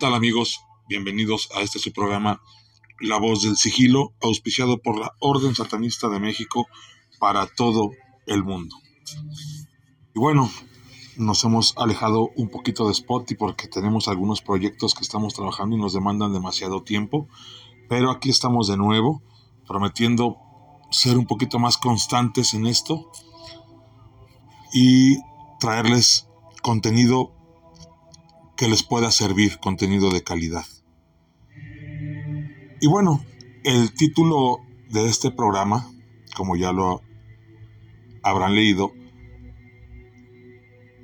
tal amigos? Bienvenidos a este su programa La Voz del Sigilo, auspiciado por la Orden Satanista de México para todo el mundo. Y bueno, nos hemos alejado un poquito de Spotify porque tenemos algunos proyectos que estamos trabajando y nos demandan demasiado tiempo, pero aquí estamos de nuevo, prometiendo ser un poquito más constantes en esto y traerles contenido que les pueda servir, contenido de calidad. Y bueno, el título de este programa, como ya lo habrán leído,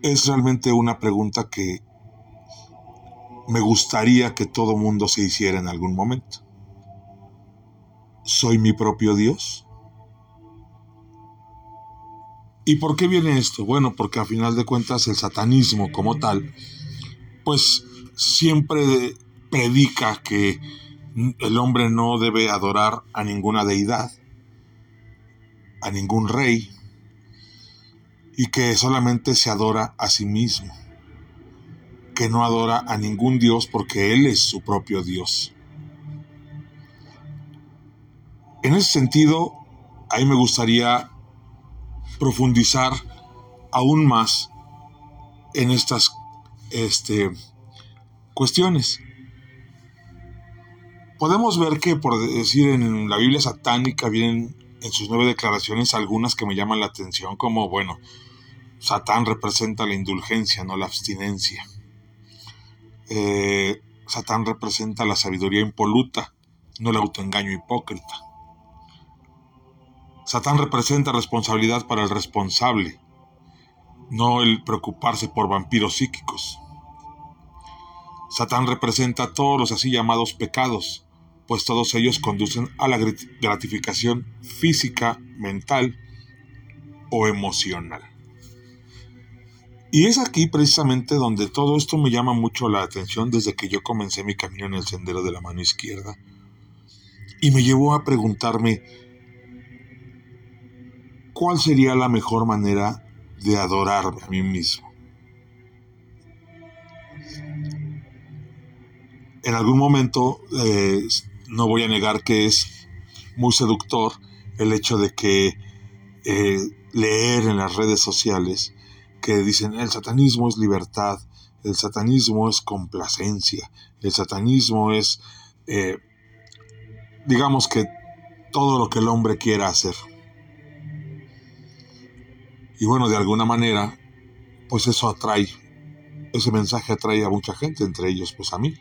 es realmente una pregunta que me gustaría que todo mundo se hiciera en algún momento. ¿Soy mi propio Dios? ¿Y por qué viene esto? Bueno, porque a final de cuentas el satanismo como tal, pues siempre predica que el hombre no debe adorar a ninguna deidad, a ningún rey, y que solamente se adora a sí mismo, que no adora a ningún Dios porque Él es su propio Dios. En ese sentido, ahí me gustaría profundizar aún más en estas este, cuestiones. Podemos ver que, por decir, en la Biblia satánica vienen en sus nueve declaraciones algunas que me llaman la atención, como, bueno, Satán representa la indulgencia, no la abstinencia. Eh, Satán representa la sabiduría impoluta, no el autoengaño hipócrita. Satán representa responsabilidad para el responsable, no el preocuparse por vampiros psíquicos. Satán representa todos los así llamados pecados, pues todos ellos conducen a la gratificación física, mental o emocional. Y es aquí precisamente donde todo esto me llama mucho la atención desde que yo comencé mi camino en el sendero de la mano izquierda. Y me llevó a preguntarme, ¿cuál sería la mejor manera de adorarme a mí mismo? En algún momento, eh, no voy a negar que es muy seductor el hecho de que eh, leer en las redes sociales que dicen el satanismo es libertad, el satanismo es complacencia, el satanismo es, eh, digamos que todo lo que el hombre quiera hacer. Y bueno, de alguna manera, pues eso atrae, ese mensaje atrae a mucha gente, entre ellos pues a mí.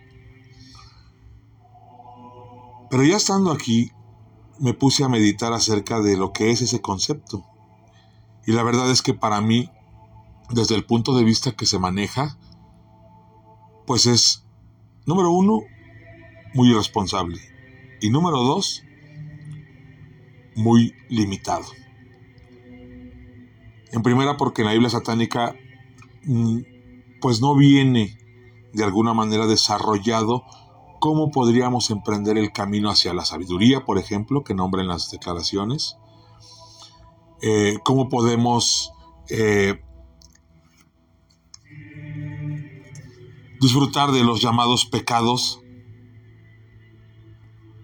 Pero ya estando aquí, me puse a meditar acerca de lo que es ese concepto. Y la verdad es que para mí, desde el punto de vista que se maneja, pues es, número uno, muy irresponsable. Y número dos, muy limitado. En primera porque la Biblia satánica mm, pues no viene de alguna manera desarrollado cómo podríamos emprender el camino hacia la sabiduría, por ejemplo, que nombren las declaraciones, eh, cómo podemos eh, disfrutar de los llamados pecados,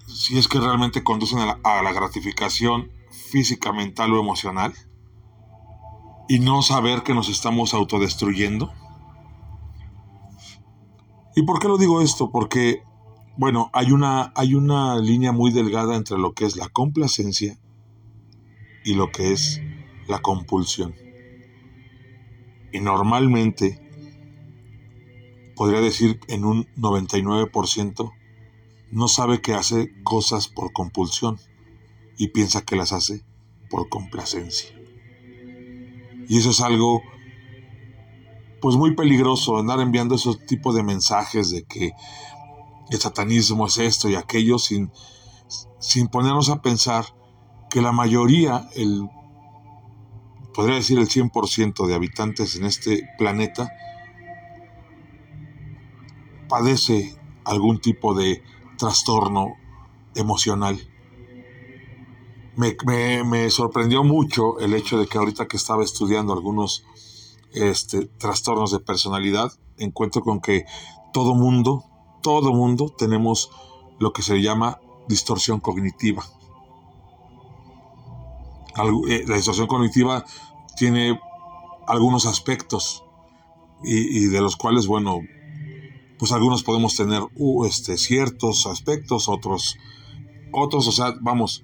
si es que realmente conducen a la gratificación física, mental o emocional y no saber que nos estamos autodestruyendo? ¿Y por qué lo digo esto? Porque, bueno, hay una, hay una línea muy delgada entre lo que es la complacencia y lo que es la compulsión. Y normalmente, podría decir en un 99%, no sabe que hace cosas por compulsión y piensa que las hace por complacencia. Y eso es algo pues muy peligroso, andar enviando esos tipos de mensajes de que el satanismo es esto y aquello sin, sin ponernos a pensar que la mayoría, el, podría decir el 100% de habitantes en este planeta, padece algún tipo de trastorno emocional me, sorprendió mucho el hecho de que ahorita que estaba estudiando algunos este, trastornos de personalidad, encuentro con que todo mundo todo mundo tenemos lo que se llama distorsión cognitiva. Eh, la distorsión cognitiva tiene algunos aspectos y, de los cuales, bueno, pues algunos podemos tener uh, este, ciertos aspectos, otros, otros, o sea, vamos,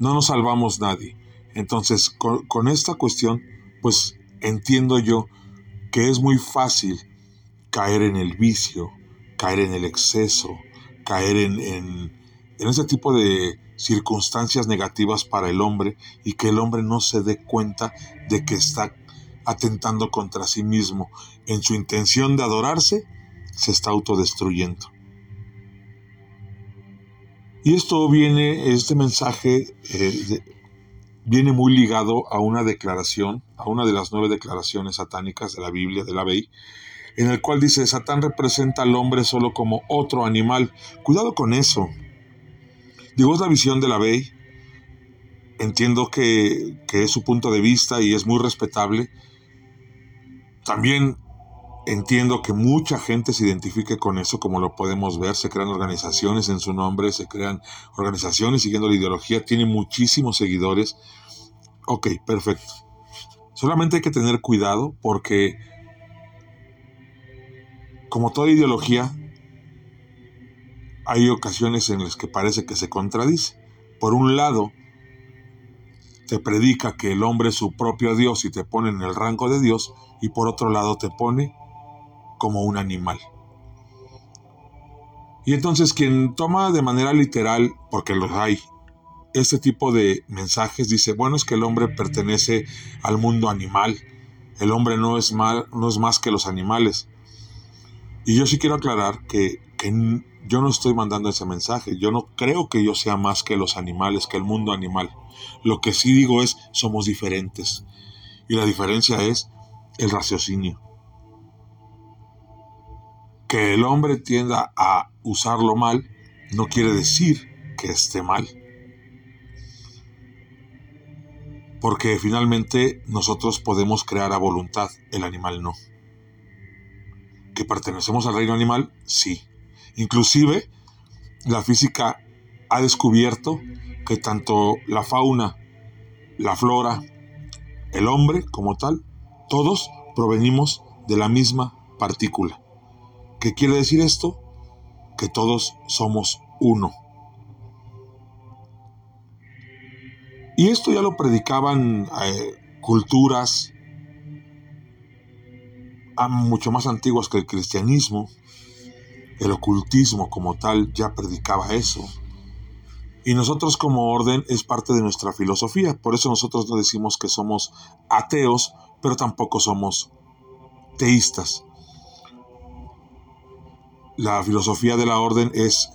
no nos salvamos nadie. Entonces, con, esta cuestión, pues entiendo yo que es muy fácil caer en el vicio, caer en el exceso, caer en, en, en ese tipo de circunstancias negativas para el hombre y que el hombre no se dé cuenta de que está atentando contra sí mismo. En su intención de adorarse, se está autodestruyendo. Y esto viene, este mensaje eh, viene muy ligado a una declaración, a una de las nueve declaraciones satánicas de la Biblia, de la Bey, en el cual dice, Satán representa al hombre solo como otro animal. Cuidado con eso. Digo, es la visión de la Bey. Entiendo que, que es su punto de vista y es muy respetable, también entiendo que mucha gente se identifique con eso, como lo podemos ver, se crean organizaciones en su nombre, se crean organizaciones siguiendo la ideología, tiene muchísimos seguidores. Ok, perfecto. Solamente hay que tener cuidado porque, como toda ideología, hay ocasiones en las que parece que se contradice. Por un lado, te predica que el hombre es su propio Dios y te pone en el rango de Dios, y por otro lado te pone como un animal. Y entonces quien toma de manera literal, porque los hay, este tipo de mensajes dice, bueno, es que el hombre pertenece al mundo animal, el hombre no es, mal, no es más que los animales. Y yo sí quiero aclarar que, que yo no estoy mandando ese mensaje, yo no creo que yo sea más que los animales, que el mundo animal. Lo que sí digo es, somos diferentes. Y la diferencia es el raciocinio. Que el hombre tienda a usarlo mal no quiere decir que esté mal. Porque finalmente nosotros podemos crear a voluntad, el animal no. ¿Que pertenecemos al reino animal? Sí. Inclusive la física ha descubierto que tanto la fauna, la flora, el hombre como tal, todos provenimos de la misma partícula. ¿Qué quiere decir esto? Que todos somos uno. Y esto ya lo predicaban eh, culturas ah, mucho más antiguas que el cristianismo. El ocultismo como tal ya predicaba eso. Y nosotros como orden es parte de nuestra filosofía. Por eso nosotros no decimos que somos ateos, pero tampoco somos teístas. La filosofía de la orden es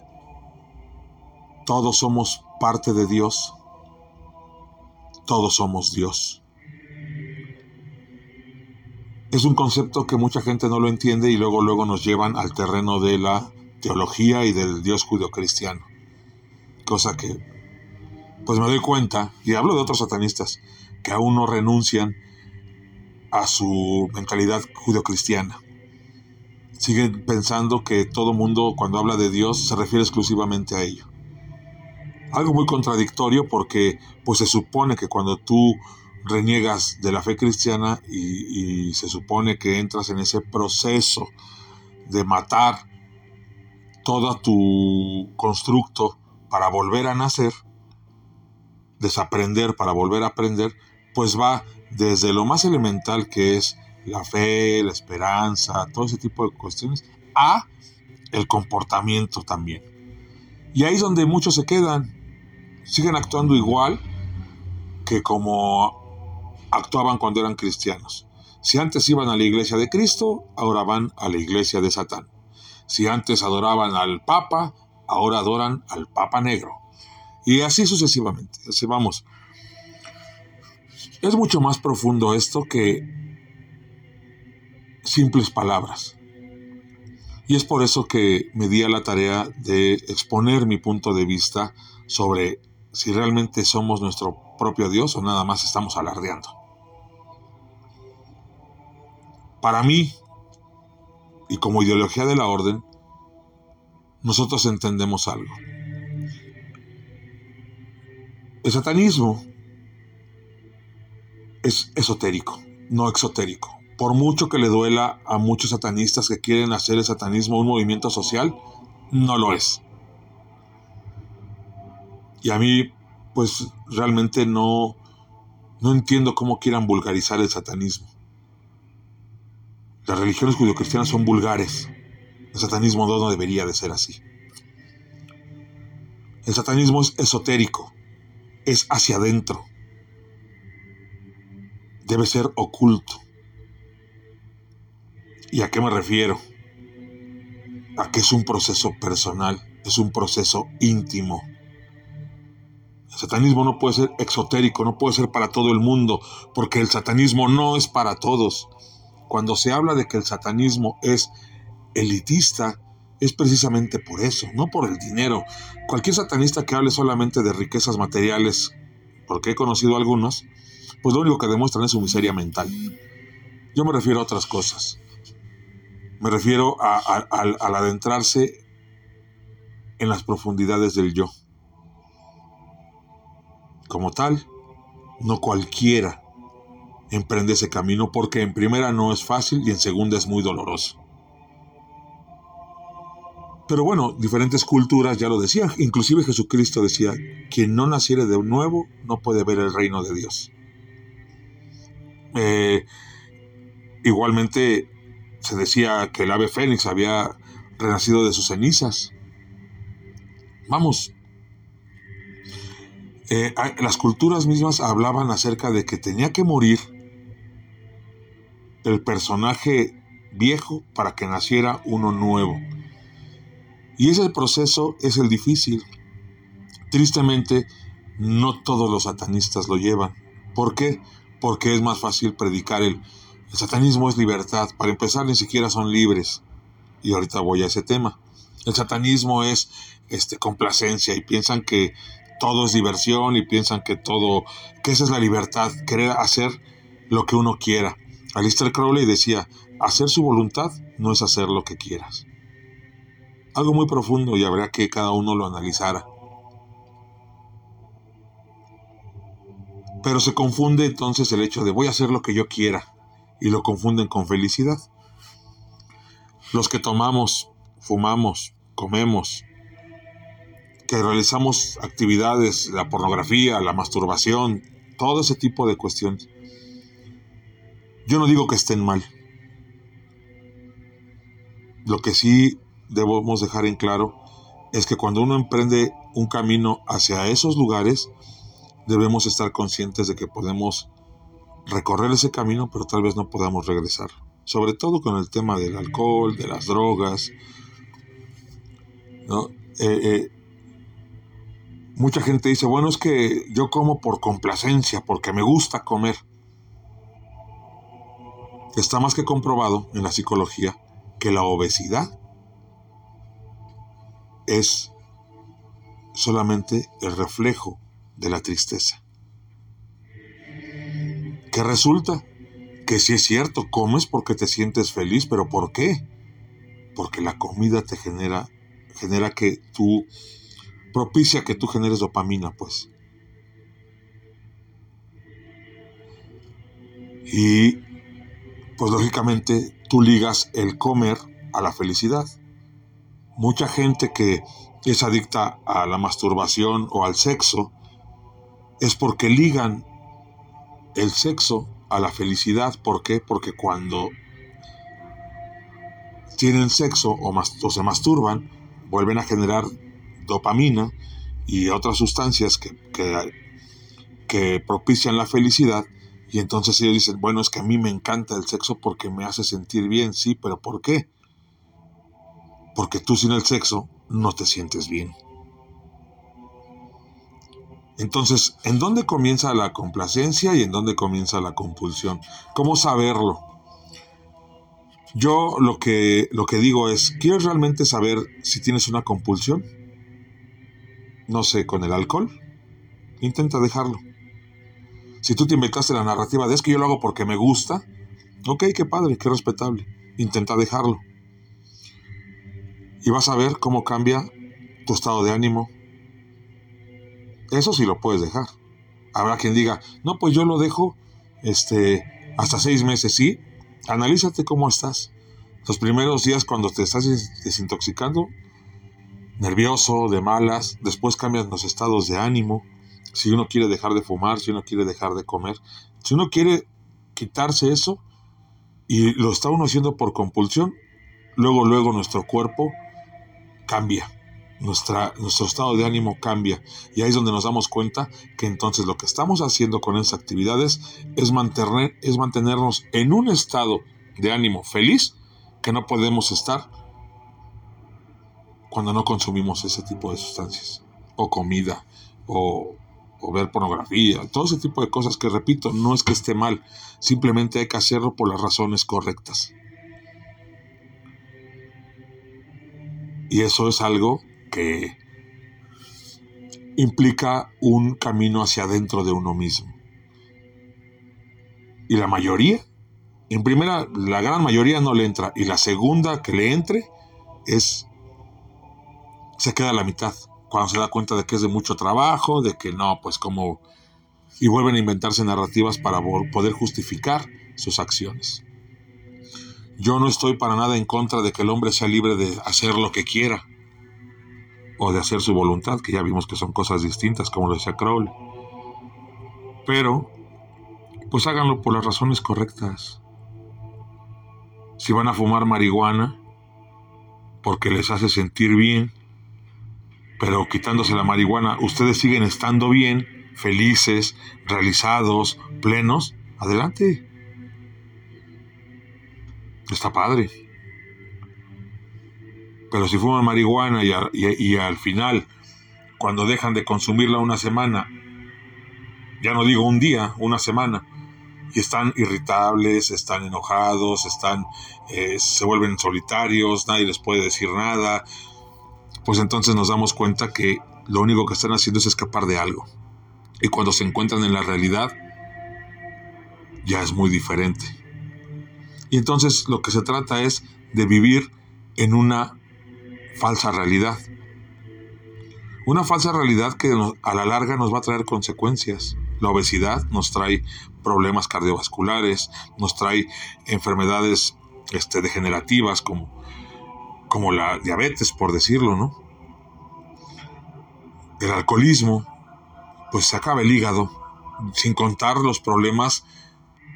todos somos parte de Dios, todos somos Dios. Es un concepto que mucha gente no lo entiende y luego luego nos llevan al terreno de la teología y del Dios judio-cristiano. Cosa que, pues me doy cuenta, y hablo de otros satanistas, que aún no renuncian a su mentalidad judeocristiana. Siguen pensando que todo mundo cuando habla de Dios se refiere exclusivamente a ello. Algo muy contradictorio porque pues se supone que cuando tú reniegas de la fe cristiana y, y se supone que entras en ese proceso de matar todo tu constructo para volver a nacer, desaprender para volver a aprender, pues va desde lo más elemental que es la fe, la esperanza, todo ese tipo de cuestiones, a el comportamiento también. Y ahí es donde muchos se quedan, siguen actuando igual que como actuaban cuando eran cristianos. Si antes iban a la iglesia de Cristo, ahora van a la iglesia de Satán. Si antes adoraban al Papa, ahora adoran al Papa Negro. Y así sucesivamente. Así vamos. Es mucho más profundo esto que simples palabras. Y es por eso que me di a la tarea de exponer mi punto de vista sobre si realmente somos nuestro propio Dios o nada más estamos alardeando. Para mí, y como ideología de la orden, nosotros entendemos algo. El satanismo es esotérico, no exotérico. Por mucho que le duela a muchos satanistas que quieren hacer el satanismo un movimiento social, no lo es. Y a mí, pues realmente no, no entiendo cómo quieran vulgarizar el satanismo. Las religiones judio-cristianas son vulgares. El satanismo no debería de ser así. El satanismo es esotérico, es hacia adentro, debe ser oculto. ¿Y a qué me refiero? A que es un proceso personal, es un proceso íntimo. El satanismo no puede ser exotérico, no puede ser para todo el mundo, porque el satanismo no es para todos. Cuando se habla de que el satanismo es elitista, es precisamente por eso, no por el dinero. Cualquier satanista que hable solamente de riquezas materiales, porque he conocido algunos, pues lo único que demuestran es su miseria mental. Yo me refiero a otras cosas. Me refiero al adentrarse en las profundidades del yo. Como tal, no cualquiera emprende ese camino porque en primera no es fácil y en segunda es muy doloroso. Pero bueno, diferentes culturas ya lo decían. Inclusive Jesucristo decía, quien no naciere de nuevo no puede ver el reino de Dios. Eh, igualmente se decía que el ave fénix había renacido de sus cenizas. Vamos. Eh, las culturas mismas hablaban acerca de que tenía que morir el personaje viejo para que naciera uno nuevo. Y ese proceso es el difícil. Tristemente, no todos los satanistas lo llevan. ¿Por qué? Porque es más fácil predicar el, el satanismo es libertad. Para empezar, ni siquiera son libres. Y ahorita voy a ese tema. El satanismo es este, complacencia y piensan que todo es diversión y piensan que todo, que esa es la libertad, querer hacer lo que uno quiera. Alistair Crowley decía, hacer su voluntad no es hacer lo que quieras algo muy profundo y habrá que cada uno lo analizara. Pero se confunde entonces el hecho de voy a hacer lo que yo quiera y lo confunden con felicidad. Los que tomamos, fumamos, comemos, que realizamos actividades, la pornografía, la masturbación, todo ese tipo de cuestiones. Yo no digo que estén mal. Lo que sí debemos dejar en claro es que cuando uno emprende un camino hacia esos lugares, debemos estar conscientes de que podemos recorrer ese camino, pero tal vez no podamos regresar. Sobre todo con el tema del alcohol, de las drogas. Eh, eh, mucha gente dice, bueno, es que yo como por complacencia, porque me gusta comer. Está más que comprobado en la psicología que la obesidad es solamente el reflejo de la tristeza. Que resulta que si es cierto, comes porque te sientes feliz, pero ¿por qué? Porque la comida te genera, genera que tú, propicia que tú generes dopamina, pues. Y, pues lógicamente, tú ligas el comer a la felicidad. Mucha gente que es adicta a la masturbación o al sexo es porque ligan el sexo a la felicidad. ¿Por qué? Porque cuando tienen sexo o, se masturban, vuelven a generar dopamina y otras sustancias que, que propician la felicidad. Y entonces ellos dicen, bueno, es que a mí me encanta el sexo porque me hace sentir bien, sí, pero ¿por qué? porque tú sin el sexo no te sientes bien. Entonces, ¿en dónde comienza la complacencia y en dónde comienza la compulsión? ¿Cómo saberlo? Yo lo que, lo que digo es, ¿quieres realmente saber si tienes una compulsión? No sé, con el alcohol. Intenta dejarlo. Si tú te inventaste la narrativa de es que yo lo hago porque me gusta, ok, qué padre, qué respetable. Intenta dejarlo. y vas a ver cómo cambia tu estado de ánimo. Eso sí lo puedes dejar. Habrá quien diga, no, pues yo lo dejo este, hasta seis meses. Sí, analízate cómo estás. Los primeros días cuando te estás desintoxicando, nervioso, de malas, después cambian los estados de ánimo. Si uno quiere dejar de fumar, si uno quiere dejar de comer, si uno quiere quitarse eso y lo está uno haciendo por compulsión, luego, luego nuestro cuerpo cambia, nuestra, nuestro estado de ánimo cambia. Y ahí es donde nos damos cuenta que entonces lo que estamos haciendo con esas actividades es, mantener, es mantenernos en un estado de ánimo feliz que no podemos estar cuando no consumimos ese tipo de sustancias, o comida, o, o, ver pornografía, todo ese tipo de cosas que, repito, no es que esté mal, simplemente hay que hacerlo por las razones correctas. Y eso es algo que implica un camino hacia adentro de uno mismo. Y la mayoría, en primera, la gran mayoría no le entra. Y la segunda que le entre es, se queda a la mitad. Cuando se da cuenta de que es de mucho trabajo, de que no, pues como... Y vuelven a inventarse narrativas para poder justificar sus acciones. Yo no estoy para nada en contra de que el hombre sea libre de hacer lo que quiera o de hacer su voluntad, que ya vimos que son cosas distintas, como lo decía Crowley. Pero, pues háganlo por las razones correctas. Si van a fumar marihuana, porque les hace sentir bien, pero quitándose la marihuana, ustedes siguen estando bien, felices, realizados, plenos, adelante. Está padre. Pero si fuman marihuana y, al final, cuando dejan de consumirla una semana, ya no digo un día, una semana, y están irritables, están enojados, están, eh, se vuelven solitarios, nadie les puede decir nada, pues entonces nos damos cuenta que lo único que están haciendo es escapar de algo. Y cuando se encuentran en la realidad, ya es muy diferente. Y entonces lo que se trata es de vivir en una falsa realidad. Una falsa realidad que a la larga nos va a traer consecuencias. La obesidad nos trae problemas cardiovasculares, nos trae enfermedades este, degenerativas como, como la diabetes, por decirlo, ¿no? El alcoholismo, pues se acaba el hígado, sin contar los problemas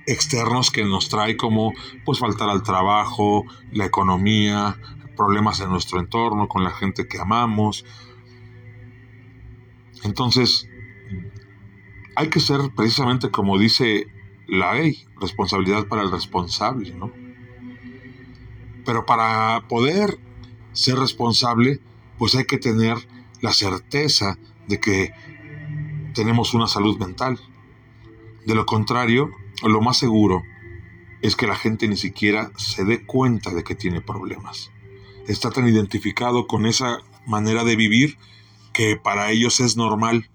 externos que nos trae como pues faltar al trabajo, la economía, problemas en nuestro entorno, con la gente que amamos. Entonces, hay que ser precisamente como dice la ley, responsabilidad para el responsable, ¿no? Pero para poder ser responsable, pues hay que tener la certeza de que tenemos una salud mental. De lo contrario, lo más seguro es que la gente ni siquiera se dé cuenta de que tiene problemas. Está tan identificado con esa manera de vivir que para ellos es normal.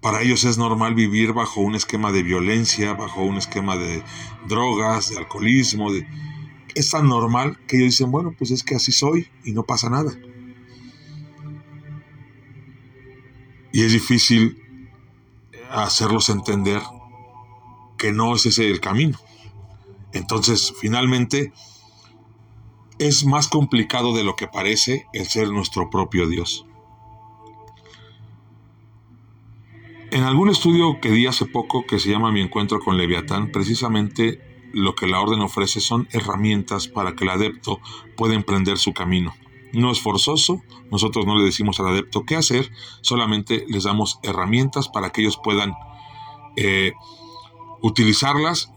Para ellos es normal vivir bajo un esquema de violencia, bajo un esquema de drogas, de alcoholismo. Es tan normal que ellos dicen, bueno, pues es que así soy y no pasa nada. Y es difícil hacerlos entender que no es ese el camino. Entonces, finalmente, es más complicado de lo que parece el ser nuestro propio Dios. En algún estudio que di hace poco que se llama Mi encuentro con Leviatán, precisamente lo que la orden ofrece son herramientas para que el adepto pueda emprender su camino. No es forzoso, nosotros no le decimos al adepto qué hacer, solamente les damos herramientas para que ellos puedan eh, utilizarlas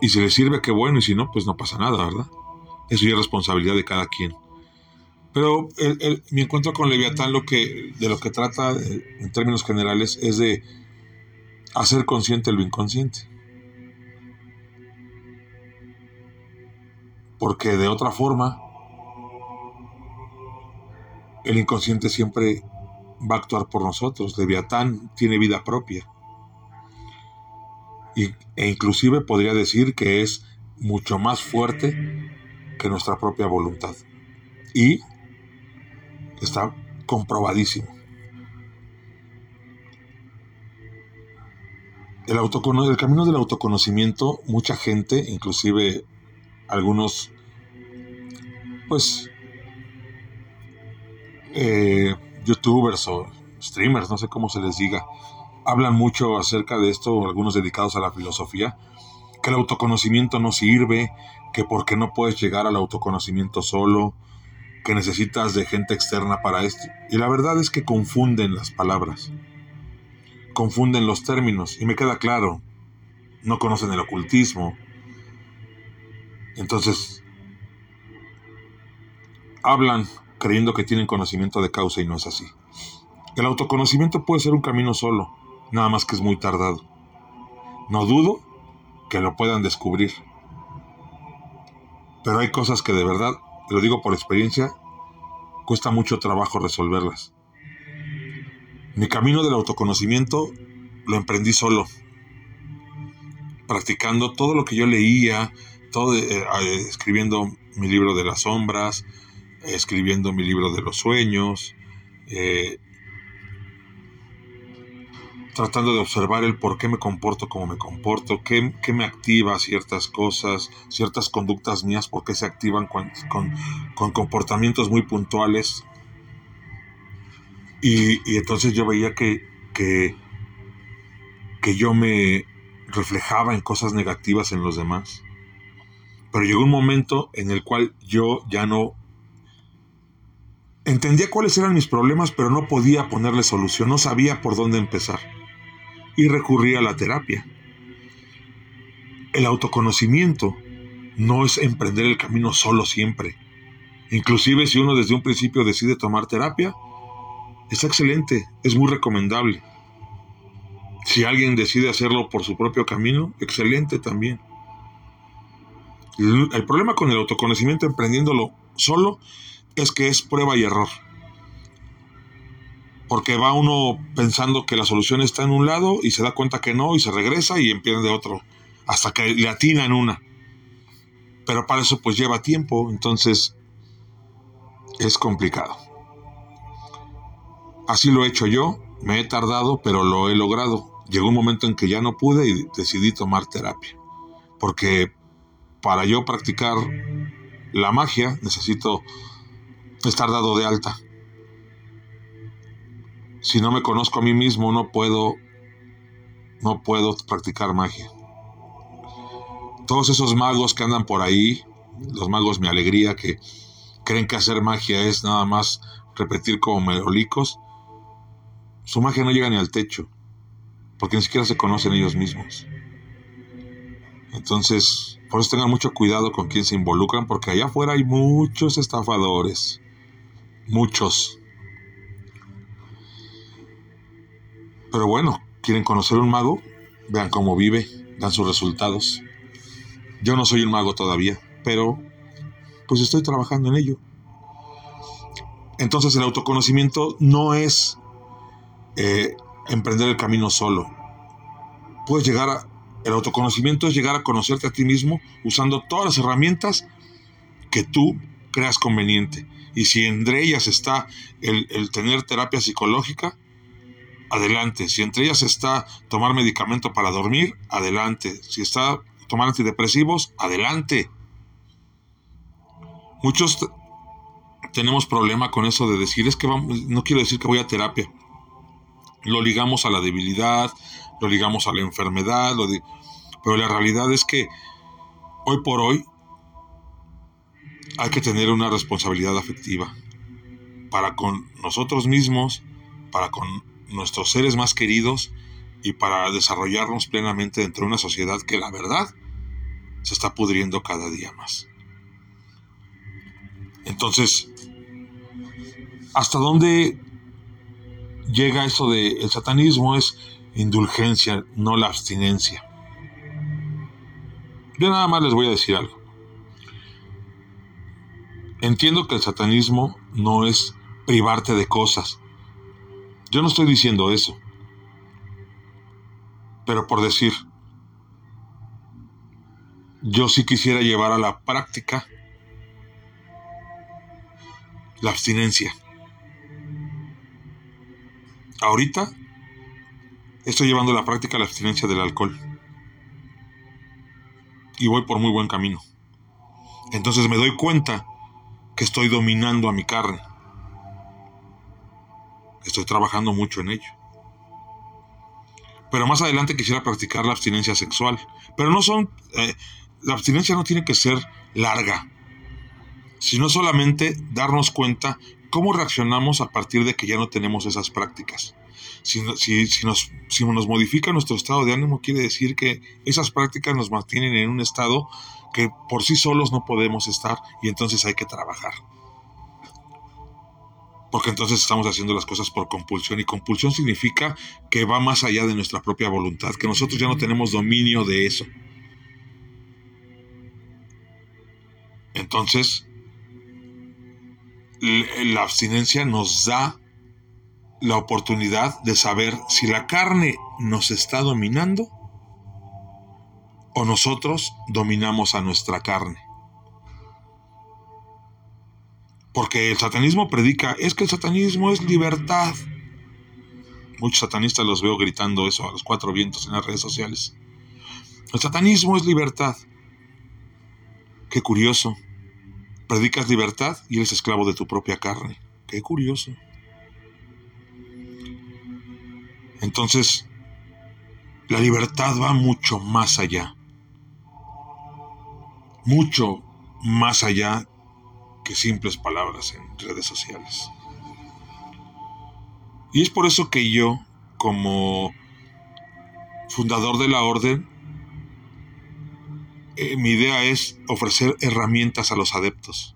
y si les sirve, qué bueno, y si no, pues no pasa nada, ¿verdad? Eso ya es responsabilidad de cada quien. Pero mi encuentro con Leviatán lo que, de lo que trata eh, en términos generales es de hacer consciente lo inconsciente. Porque de otra forma, el inconsciente siempre va a actuar por nosotros. Leviatán tiene vida propia. Y, e inclusive podría decir que es mucho más fuerte que nuestra propia voluntad. Y está comprobadísimo. El, el camino del autoconocimiento, mucha gente, inclusive algunos, pues, eh, youtubers o streamers, no sé cómo se les diga, hablan mucho acerca de esto, algunos dedicados a la filosofía, que el autoconocimiento no sirve, que porque no puedes llegar al autoconocimiento solo, que necesitas de gente externa para esto. Y la verdad es que confunden las palabras, confunden los términos, y me queda claro, no conocen el ocultismo. Entonces, hablan creyendo que tienen conocimiento de causa y no es así. El autoconocimiento puede ser un camino solo, nada más que es muy tardado. No dudo que lo puedan descubrir. Pero hay cosas que de verdad, lo digo por experiencia, cuesta mucho trabajo resolverlas. Mi camino del autoconocimiento lo emprendí solo, practicando todo lo que yo leía, todo, eh, eh, escribiendo mi libro de las sombras, escribiendo mi libro de los sueños, eh, tratando de observar el por qué me comporto como me comporto, qué, me activa ciertas cosas, ciertas conductas mías, por qué se activan con, comportamientos muy puntuales. Y, entonces yo veía que, que, que yo me reflejaba en cosas negativas en los demás. Pero llegó un momento en el cual yo ya no entendía cuáles eran mis problemas, pero no podía ponerle solución, no sabía por dónde empezar y recurría a la terapia. El autoconocimiento no es emprender el camino solo siempre. Inclusive si uno desde un principio decide tomar terapia, es excelente, es muy recomendable. Si alguien decide hacerlo por su propio camino, excelente también. El problema con el autoconocimiento emprendiéndolo solo es que es prueba y error porque va uno pensando que la solución está en un lado y se da cuenta que no y se regresa y empieza de otro, hasta que le atina en una. Pero para eso pues lleva tiempo, entonces es complicado. Así lo he hecho yo, me he tardado, pero lo he logrado. Llegó un momento en que ya no pude y decidí tomar terapia, porque para yo practicar la magia necesito estar dado de alta si no me conozco a mí mismo, no puedo, no puedo practicar magia. Todos esos magos que andan por ahí, los magos mi alegría, que creen que hacer magia es nada más repetir como merolicos, su magia no llega ni al techo, porque ni siquiera se conocen ellos mismos. Entonces, por eso tengan mucho cuidado con quién se involucran, porque allá afuera hay muchos estafadores, muchos. Pero bueno, quieren conocer un mago, vean cómo vive, dan sus resultados. Yo no soy un mago todavía, pero pues estoy trabajando en ello. Entonces el autoconocimiento no es eh, emprender el camino solo. Puedes llegar a... El autoconocimiento es llegar a conocerte a ti mismo usando todas las herramientas que tú creas conveniente. Y si entre ellas está el, el tener terapia psicológica, adelante. Si entre ellas está tomar medicamento para dormir, adelante. Si está tomar antidepresivos, adelante. Muchos tenemos problema con eso de decir, es que no quiero decir que voy a terapia. Lo ligamos a la debilidad, lo ligamos a la enfermedad, pero la realidad es que hoy por hoy hay que tener una responsabilidad afectiva para con nosotros mismos, para con nuestros seres más queridos y para desarrollarnos plenamente dentro de una sociedad que la verdad se está pudriendo cada día más. Entonces, ¿hasta dónde llega eso de el satanismo es indulgencia, no la abstinencia? Yo nada más les voy a decir algo. Entiendo que el satanismo no es privarte de cosas, yo no estoy diciendo eso. Pero por decir, yo sí quisiera llevar a la práctica la abstinencia. Ahorita estoy llevando a la práctica la abstinencia del alcohol. Y voy por muy buen camino. Entonces me doy cuenta que estoy dominando a mi carne. Estoy trabajando mucho en ello. Pero más adelante quisiera practicar la abstinencia sexual. Pero no son... Eh, la abstinencia no tiene que ser larga, sino solamente darnos cuenta cómo reaccionamos a partir de que ya no tenemos esas prácticas. Si, si, nos, si nos modifica nuestro estado de ánimo, quiere decir que esas prácticas nos mantienen en un estado que por sí solos no podemos estar y entonces hay que trabajar. Porque entonces estamos haciendo las cosas por compulsión y compulsión significa que va más allá de nuestra propia voluntad, que nosotros ya no tenemos dominio de eso. Entonces, la abstinencia nos da la oportunidad de saber si la carne nos está dominando o nosotros dominamos a nuestra carne. Porque el satanismo predica, es que el satanismo es libertad. Muchos satanistas los veo gritando eso a los cuatro vientos en las redes sociales. El satanismo es libertad. Qué curioso. Predicas libertad y eres esclavo de tu propia carne. Qué curioso. Entonces, la libertad va mucho más allá mucho más allá que simples palabras en redes sociales. Y es por eso que yo, como fundador de la orden, eh, mi idea es ofrecer herramientas a los adeptos.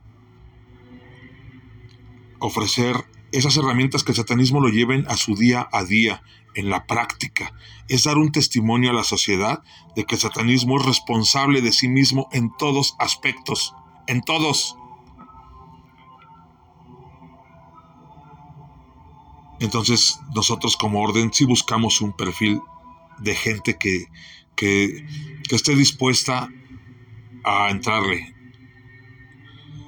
Ofrecer esas herramientas que el satanismo lo lleven a su día a día, en la práctica. Es dar un testimonio a la sociedad de que el satanismo es responsable de sí mismo en todos aspectos, en todos. Entonces nosotros como orden sí buscamos un perfil de gente que, que, que esté dispuesta a entrarle,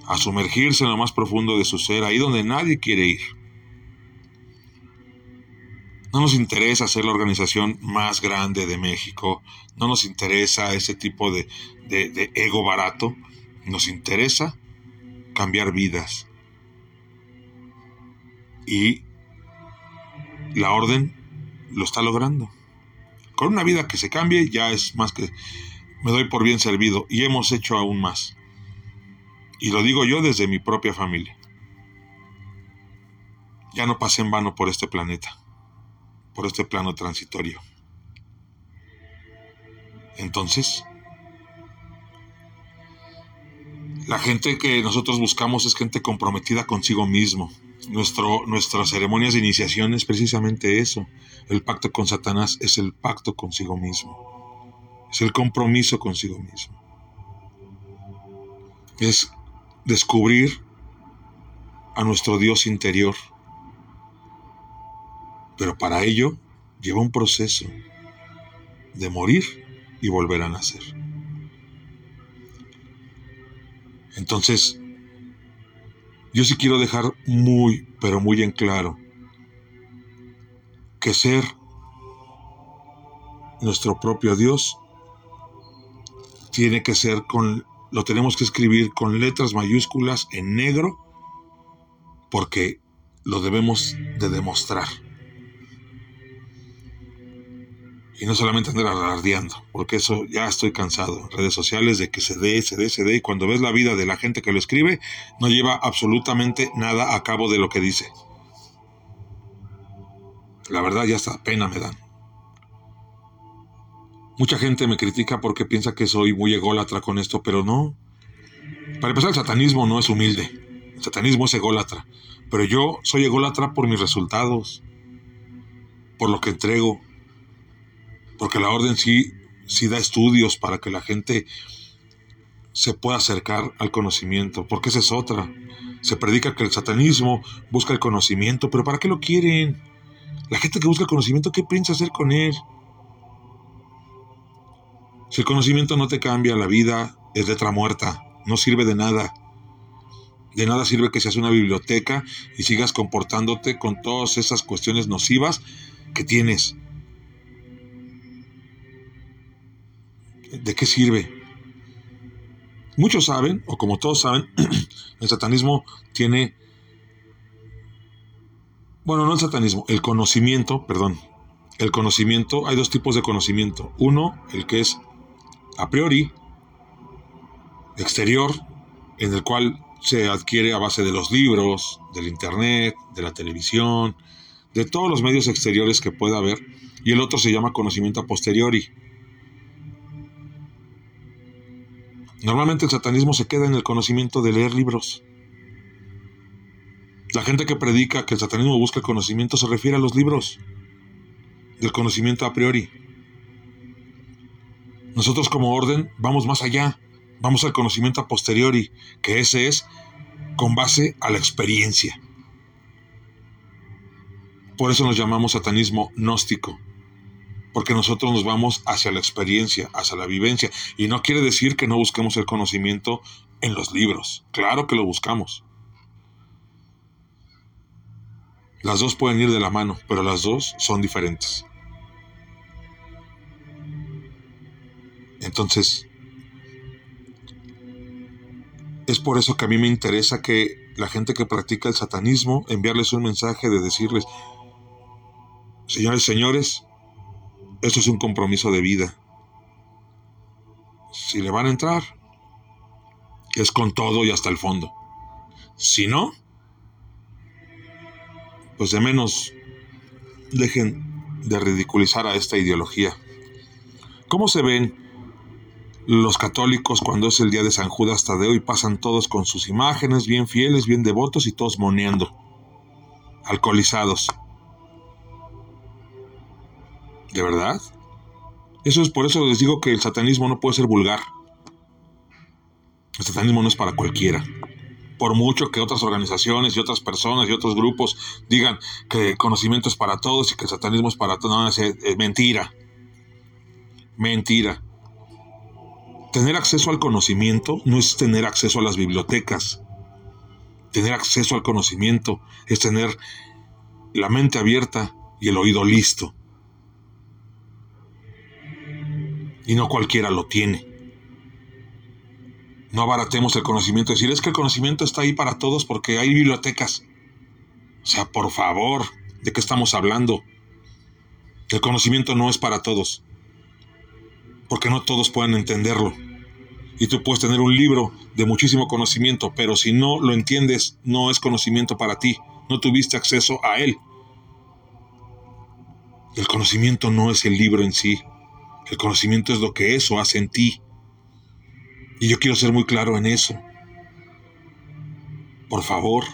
a sumergirse en lo más profundo de su ser, ahí donde nadie quiere ir. No nos interesa ser la organización más grande de México, no nos interesa ese tipo de, de, ego barato, nos interesa cambiar vidas. Y la orden lo está logrando. Con una vida que se cambie ya es más que me doy por bien servido y hemos hecho aún más. Y lo digo yo desde mi propia familia. Ya no pasé en vano por este planeta, por este plano transitorio. Entonces, la gente que nosotros buscamos es gente comprometida consigo mismo. Nuestro, nuestras ceremonias de iniciación es precisamente eso. El pacto con Satanás es el pacto consigo mismo. Es el compromiso consigo mismo. Es descubrir a nuestro Dios interior. Pero para ello lleva un proceso de morir y volver a nacer. Entonces, yo sí quiero dejar muy, pero muy en claro que ser nuestro propio Dios tiene que ser con lo tenemos que escribir con letras mayúsculas en negro porque lo debemos de demostrar. Y no solamente andar alardeando, porque eso ya estoy cansado redes sociales de que se dé, se dé, se dé, y cuando ves la vida de la gente que lo escribe, no lleva absolutamente nada a cabo de lo que dice. La verdad ya hasta pena me dan. Mucha gente me critica porque piensa que soy muy ególatra con esto, pero no. Para empezar, el satanismo no es humilde. El satanismo es ególatra. Pero yo soy ególatra por mis resultados, por lo que entrego, porque la orden sí, sí da estudios para que la gente se pueda acercar al conocimiento, porque esa es otra. Se predica que el satanismo busca el conocimiento, pero ¿para qué lo quieren? La gente que busca el conocimiento, ¿qué piensa hacer con él? Si el conocimiento no te cambia la vida, es letra muerta, no sirve de nada. De nada sirve que seas una biblioteca y sigas comportándote con todas esas cuestiones nocivas que tienes. ¿De qué sirve? Muchos saben, o como todos saben, el satanismo tiene, bueno, no el satanismo, el conocimiento, perdón, el conocimiento, hay dos tipos de conocimiento. Uno, el que es a priori, exterior, en el cual se adquiere a base de los libros, del internet, de la televisión, de todos los medios exteriores que pueda haber, y el otro se llama conocimiento a posteriori. Normalmente el satanismo se queda en el conocimiento de leer libros. La gente que predica que el satanismo busca el conocimiento se refiere a los libros, del conocimiento a priori. Nosotros como orden vamos más allá, vamos al conocimiento a posteriori, que ese es con base a la experiencia. Por eso nos llamamos satanismo gnóstico, porque nosotros nos vamos hacia la experiencia, hacia la vivencia, y no quiere decir que no busquemos el conocimiento en los libros, claro que lo buscamos. Las dos pueden ir de la mano, pero las dos son diferentes. Entonces, es por eso que a mí me interesa que la gente que practica el satanismo, enviarles un mensaje de decirles, señores, señores, esto es un compromiso de vida. Si le van a entrar, es con todo y hasta el fondo. Si no, pues de menos dejen de ridiculizar a esta ideología. ¿Cómo se ven los católicos, cuando es el día de San Judas Tadeo y pasan todos con sus imágenes, bien fieles, bien devotos y todos moneando, alcoholizados. ¿De verdad? Eso es por eso les digo que el satanismo no puede ser vulgar. El satanismo no es para cualquiera. Por mucho que otras organizaciones y otras personas y otros grupos digan que el conocimiento es para todos y que el satanismo es para todos, no, es mentira. Mentira. Tener acceso al conocimiento no es tener acceso a las bibliotecas. Tener acceso al conocimiento es tener la mente abierta y el oído listo. Y no cualquiera lo tiene. No abaratemos el conocimiento. Decir es que el conocimiento está ahí para todos porque hay bibliotecas. O sea, por favor, ¿de qué estamos hablando? El conocimiento no es para todos porque no todos pueden entenderlo. Y tú puedes tener un libro de muchísimo conocimiento, pero si no lo entiendes, no es conocimiento para ti, no tuviste acceso a él. El conocimiento no es el libro en sí, el conocimiento es lo que eso hace en ti. Y yo quiero ser muy claro en eso. Por favor,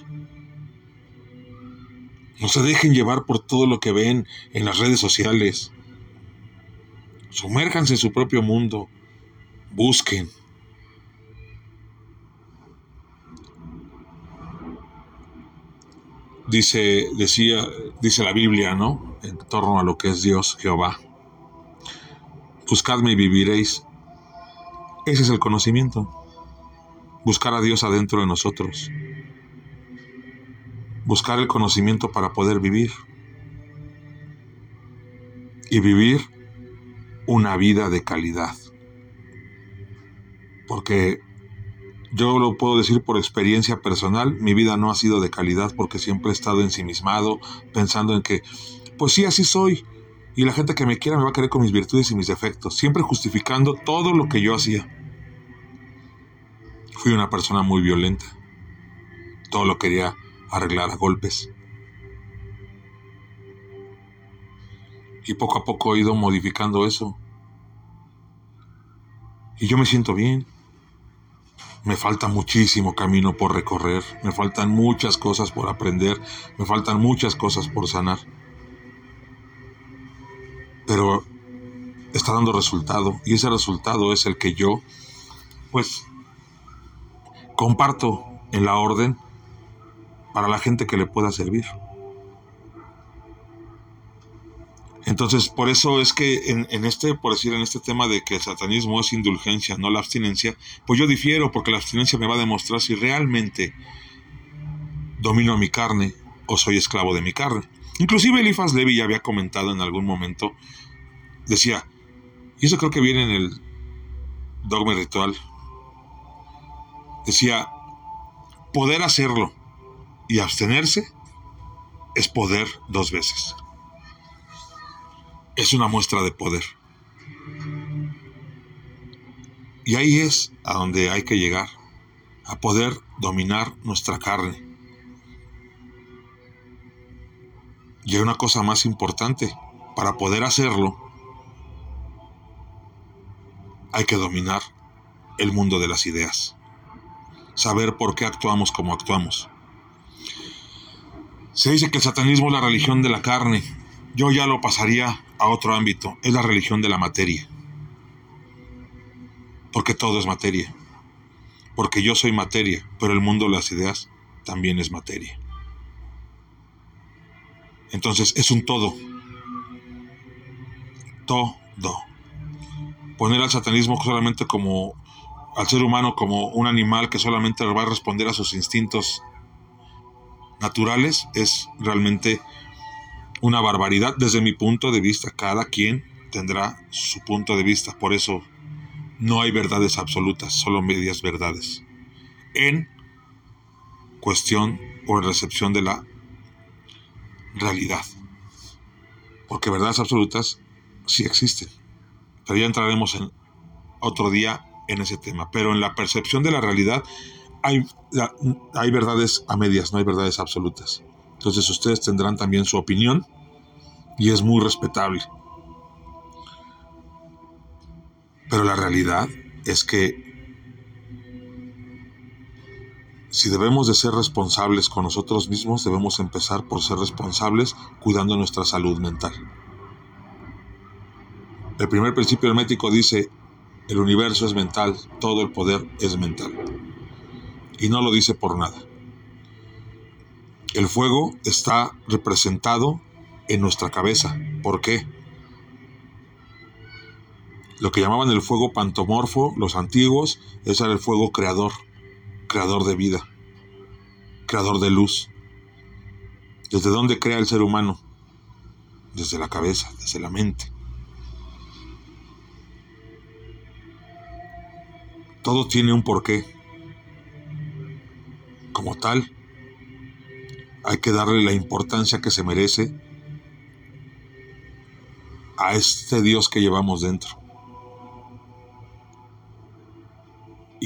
no se dejen llevar por todo lo que ven en las redes sociales. Sumérjanse en su propio mundo. Busquen. Dice, decía, dice la Biblia, ¿no? En torno a lo que es Dios, Jehová. Buscadme y viviréis. Ese es el conocimiento. Buscar a Dios adentro de nosotros. Buscar el conocimiento para poder vivir. Y vivir una vida de calidad. Porque yo lo puedo decir por experiencia personal, mi vida no ha sido de calidad porque siempre he estado ensimismado, pensando en que, pues sí, así soy, y la gente que me quiera me va a querer con mis virtudes y mis defectos, siempre justificando todo lo que yo hacía. Fui una persona muy violenta, todo lo quería arreglar a golpes. Y poco a poco he ido modificando eso. Y yo me siento bien. Me falta muchísimo camino por recorrer, me faltan muchas cosas por aprender, me faltan muchas cosas por sanar. Pero está dando resultado y ese resultado es el que yo, pues, comparto en la orden para la gente que le pueda servir. Entonces, por eso es que en, este, por decir, en este tema de que el satanismo es indulgencia, no la abstinencia, pues yo difiero porque la abstinencia me va a demostrar si realmente domino mi carne o soy esclavo de mi carne. Inclusive Elifas Levi ya había comentado en algún momento, decía, y eso creo que viene en el dogma ritual, decía, poder hacerlo y abstenerse es poder dos veces. Es una muestra de poder. Y ahí es a donde hay que llegar, a poder dominar nuestra carne. Y hay una cosa más importante, para poder hacerlo, hay que dominar el mundo de las ideas, saber por qué actuamos como actuamos. Se dice que el satanismo es la religión de la carne, yo ya lo pasaría a otro ámbito, es la religión de la materia, porque todo es materia, porque yo soy materia, pero el mundo de las ideas también es materia. Entonces es un todo, todo poner al satanismo solamente como al ser humano como un animal que solamente va a responder a sus instintos naturales es realmente una barbaridad desde mi punto de vista. Cada quien tendrá su punto de vista. Por eso no hay verdades absolutas, solo medias verdades. En cuestión o en recepción de la realidad. Porque verdades absolutas sí existen. Pero ya entraremos en otro día en ese tema. Pero en la percepción de la realidad hay, hay verdades a medias, no hay verdades absolutas. Entonces ustedes tendrán también su opinión y es muy respetable. Pero la realidad es que si debemos de ser responsables con nosotros mismos, debemos empezar por ser responsables cuidando nuestra salud mental. El primer principio hermético dice, el universo es mental, todo el poder es mental. Y no lo dice por nada. El fuego está representado en nuestra cabeza. ¿Por qué? Lo que llamaban el fuego pantomorfo, los antiguos, era el fuego creador, creador de vida, creador de luz. ¿Desde dónde crea el ser humano? Desde la cabeza, desde la mente. Todo tiene un porqué. Como tal, hay que darle la importancia que se merece a este Dios que llevamos dentro.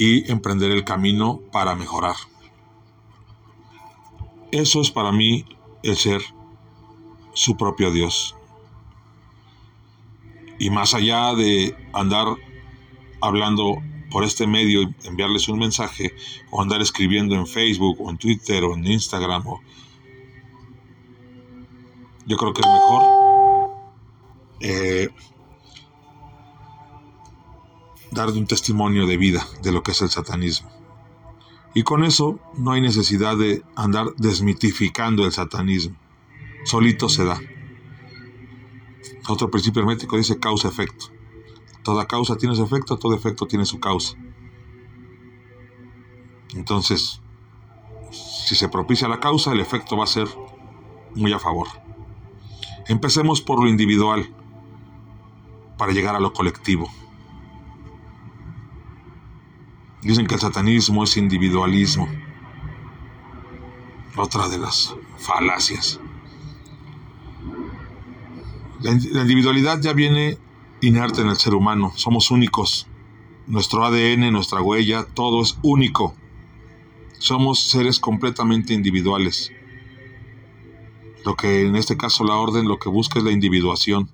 Y emprender el camino para mejorar. Eso es para mí el ser su propio Dios. Y más allá de andar hablando por este medio enviarles un mensaje o andar escribiendo en Facebook o en Twitter o en Instagram. Yo creo que es mejor eh, dar un testimonio de vida de lo que es el satanismo. Y con eso no hay necesidad de andar desmitificando el satanismo. Solito se da. Otro principio hermético dice causa-efecto. Toda causa tiene su efecto, todo efecto tiene su causa. Entonces, si se propicia la causa, el efecto va a ser muy a favor. Empecemos por lo individual para llegar a lo colectivo. Dicen que el satanismo es individualismo. Otra de las falacias. La, individualidad ya viene inerte en el ser humano. Somos únicos. Nuestro ADN, nuestra huella, todo es único. Somos seres completamente individuales. Lo que en este caso la orden lo que busca es la individuación.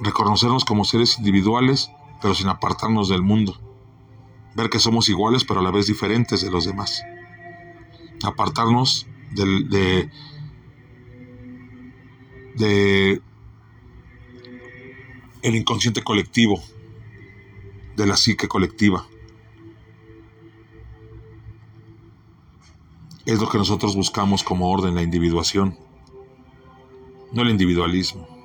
Reconocernos como seres individuales, pero sin apartarnos del mundo. Ver que somos iguales, pero a la vez diferentes de los demás. Apartarnos de, de el inconsciente colectivo, de la psique colectiva. Es lo que nosotros buscamos como orden, la individuación, no el individualismo.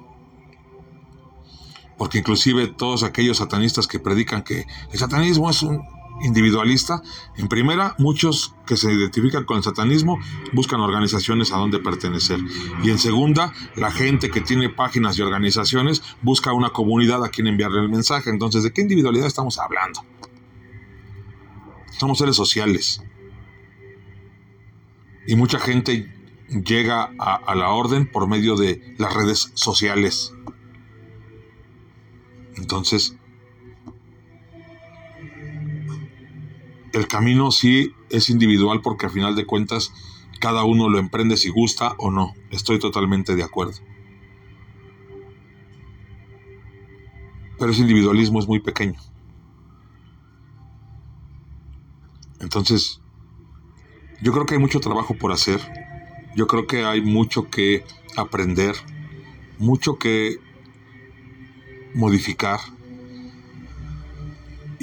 Porque inclusive todos aquellos satanistas que predican que el satanismo es un individualista, en primera, muchos que se identifican con el satanismo buscan organizaciones a donde pertenecer. Y en segunda, la gente que tiene páginas y organizaciones busca una comunidad a quien enviarle el mensaje. Entonces, ¿de qué individualidad estamos hablando? Somos seres sociales. Y mucha gente llega a, a la orden por medio de las redes sociales. Entonces, el camino sí es individual porque a final de cuentas cada uno lo emprende si gusta o no. Estoy totalmente de acuerdo. Pero ese individualismo es muy pequeño. Entonces, yo creo que hay mucho trabajo por hacer. Yo creo que hay mucho que aprender, mucho que modificar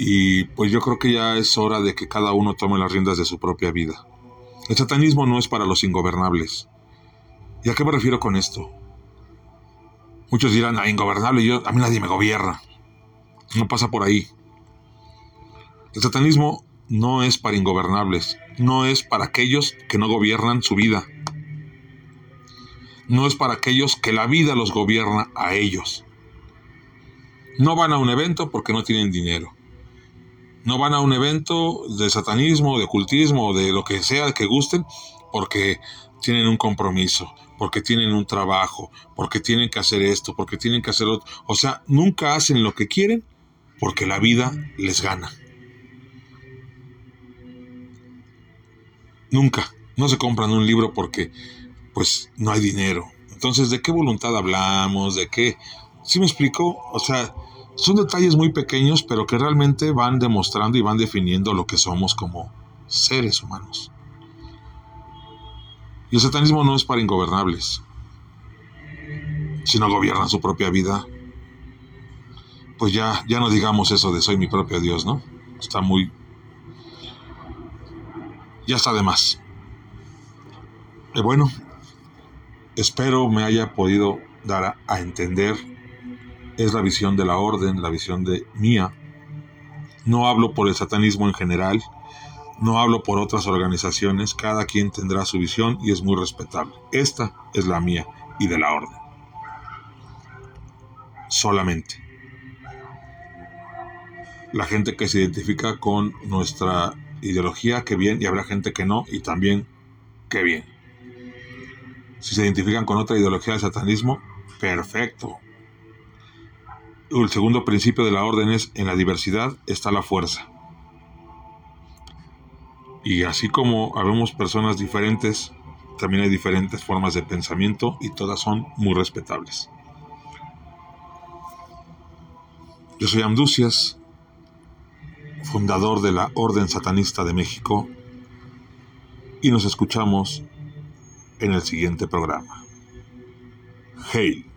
y pues yo creo que ya es hora de que cada uno tome las riendas de su propia vida. El satanismo no es para los ingobernables. ¿Y a qué me refiero con esto? Muchos dirán, ah, ingobernable, yo, a mí nadie me gobierna. No pasa por ahí. El satanismo no es para ingobernables, no es para aquellos que no gobiernan su vida. No es para aquellos que la vida los gobierna a ellos. No van a un evento porque no tienen dinero no van a un evento de satanismo, de ocultismo, de lo que sea que gusten, porque tienen un compromiso, porque tienen un trabajo, porque tienen que hacer esto, porque tienen que hacer otro. O sea, nunca hacen lo que quieren porque la vida les gana. Nunca. No se compran un libro porque pues no hay dinero. Entonces, ¿de qué voluntad hablamos? ¿De qué? ¿Sí me explico? O sea, son detalles muy pequeños, pero que realmente van demostrando y van definiendo lo que somos como seres humanos. Y el satanismo no es para ingobernables. Si no gobiernan su propia vida, pues ya, ya no digamos eso de soy mi propio Dios, ¿no? Está muy... Ya está de más. Y bueno, espero me haya podido dar a entender es la visión de la orden, la visión de mía. No hablo por el satanismo en general, no hablo por otras organizaciones, cada quien tendrá su visión y es muy respetable. Esta es la mía y de la orden. Solamente. La gente que se identifica con nuestra ideología, que bien, y habrá gente que no, y también, que bien. Si se identifican con otra ideología del satanismo, perfecto, el segundo principio de la orden es, en la diversidad está la fuerza. Y así como habemos personas diferentes, también hay diferentes formas de pensamiento y todas son muy respetables. Yo soy Amducias, fundador de la Orden Satanista de México, y nos escuchamos en el siguiente programa. Hail.